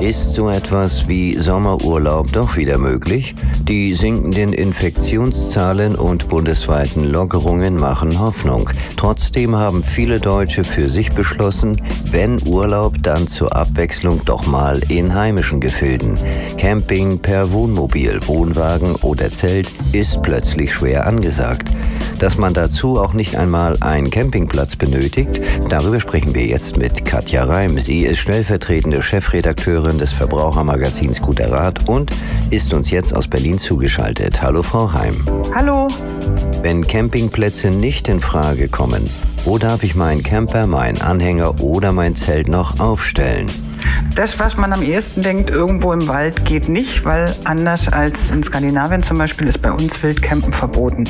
Ist so etwas wie Sommerurlaub doch wieder möglich? Die sinkenden Infektionszahlen und bundesweiten Lockerungen machen Hoffnung. Trotzdem haben viele Deutsche für sich beschlossen, wenn Urlaub, dann zur Abwechslung doch mal in heimischen Gefilden. Camping per Wohnmobil, Wohnwagen oder Zelt ist plötzlich schwer angesagt. Dass man dazu auch nicht einmal einen Campingplatz benötigt, darüber sprechen wir jetzt mit Katja Reim. Sie ist stellvertretende Chefredakteurin des Verbrauchermagazins Guter Rat und ist uns jetzt aus Berlin zugeschaltet. Hallo Frau Reim. Hallo. Wenn Campingplätze nicht in Frage kommen, wo darf ich meinen Camper, meinen Anhänger oder mein Zelt noch aufstellen? Das, was man am ehesten denkt, irgendwo im Wald geht nicht, weil anders als in Skandinavien zum Beispiel ist bei uns Wildcampen verboten.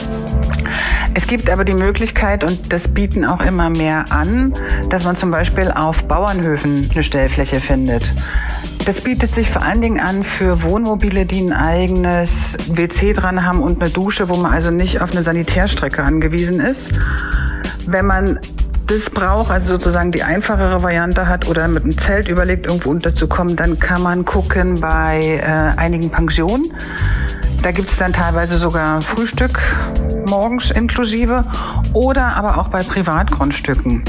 Es gibt aber die Möglichkeit, und das bieten auch immer mehr an, dass man zum Beispiel auf Bauernhöfen eine Stellfläche findet. Das bietet sich vor allen Dingen an für Wohnmobile, die ein eigenes WC dran haben und eine Dusche, wo man also nicht auf eine Sanitärstrecke angewiesen ist. Wenn man das braucht, also sozusagen die einfachere Variante hat oder mit einem Zelt überlegt, irgendwo unterzukommen, dann kann man gucken bei äh, einigen Pensionen. Da gibt es dann teilweise sogar Frühstück morgens inklusive oder aber auch bei Privatgrundstücken.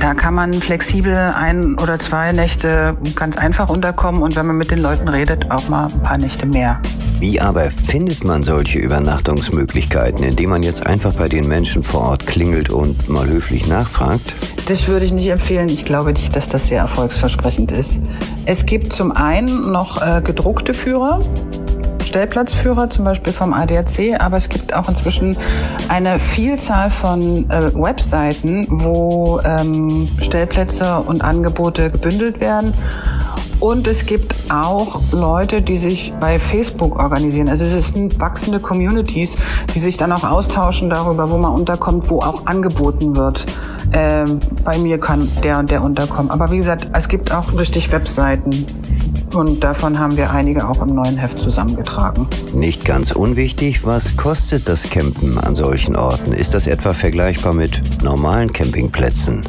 Da kann man flexibel ein oder zwei Nächte ganz einfach unterkommen und wenn man mit den Leuten redet, auch mal ein paar Nächte mehr. Wie aber findet man solche Übernachtungsmöglichkeiten, indem man jetzt einfach bei den Menschen vor Ort klingelt und mal höflich nachfragt? Das würde ich nicht empfehlen. Ich glaube nicht, dass das sehr erfolgsversprechend ist. Es gibt zum einen noch äh, gedruckte Führer. Stellplatzführer, zum Beispiel vom ADAC, aber es gibt auch inzwischen eine Vielzahl von äh, Webseiten, wo ähm, Stellplätze und Angebote gebündelt werden. Und es gibt auch Leute, die sich bei Facebook organisieren. Also es sind wachsende Communities, die sich dann auch austauschen darüber, wo man unterkommt, wo auch angeboten wird. Ähm, bei mir kann der und der unterkommen. Aber wie gesagt, es gibt auch richtig Webseiten, und davon haben wir einige auch im neuen Heft zusammengetragen. Nicht ganz unwichtig, was kostet das Campen an solchen Orten? Ist das etwa vergleichbar mit normalen Campingplätzen?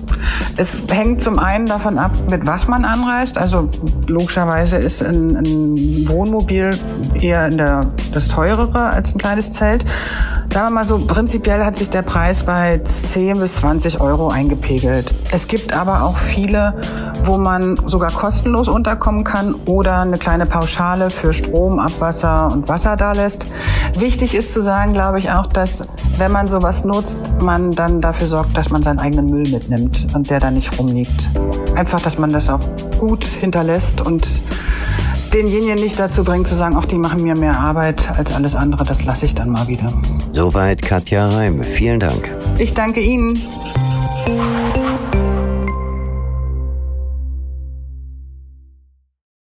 Es hängt zum einen davon ab, mit was man anreist. Also logischerweise ist ein, ein Wohnmobil eher der, das teurere als ein kleines Zelt. Sagen wir mal so, prinzipiell hat sich der Preis bei 10 bis 20 Euro eingepegelt. Es gibt aber auch viele, wo man sogar kostenlos unterkommen kann oder eine kleine Pauschale für Strom, Abwasser und Wasser da lässt. Wichtig ist zu sagen, glaube ich, auch, dass wenn man sowas nutzt, man dann dafür sorgt, dass man seinen eigenen Müll mitnimmt und der dann nicht rumliegt. Einfach, dass man das auch gut hinterlässt und denjenigen nicht dazu bringt zu sagen, ach, die machen mir mehr Arbeit als alles andere, das lasse ich dann mal wieder. Soweit Katja Reim. Vielen Dank. Ich danke Ihnen.